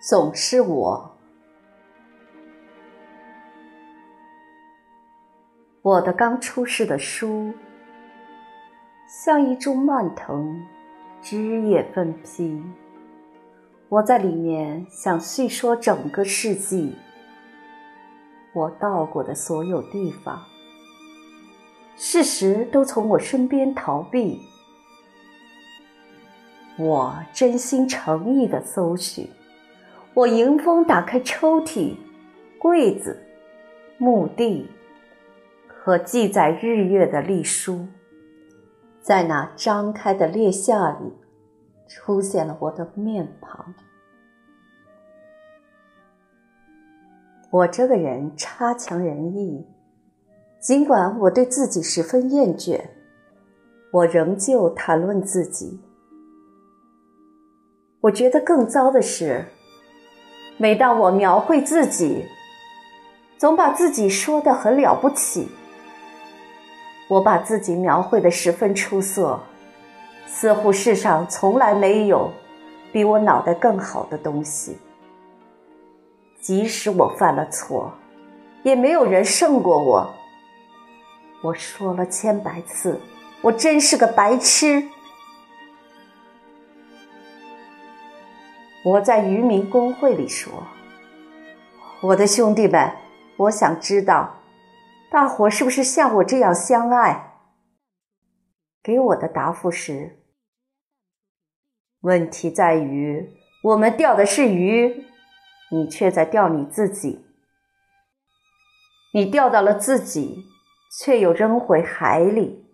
总是我。我的刚出世的书，像一株蔓藤，枝叶分披。我在里面想叙说整个世纪，我到过的所有地方，事实都从我身边逃避。我真心诚意的搜寻。我迎风打开抽屉、柜子、墓地和记载日月的历书，在那张开的裂下里，出现了我的面庞。我这个人差强人意，尽管我对自己十分厌倦，我仍旧谈论自己。我觉得更糟的是。每当我描绘自己，总把自己说的很了不起。我把自己描绘的十分出色，似乎世上从来没有比我脑袋更好的东西。即使我犯了错，也没有人胜过我。我说了千百次，我真是个白痴。我在渔民工会里说：“我的兄弟们，我想知道，大伙是不是像我这样相爱？”给我的答复是：“问题在于，我们钓的是鱼，你却在钓你自己。你钓到了自己，却又扔回海里。”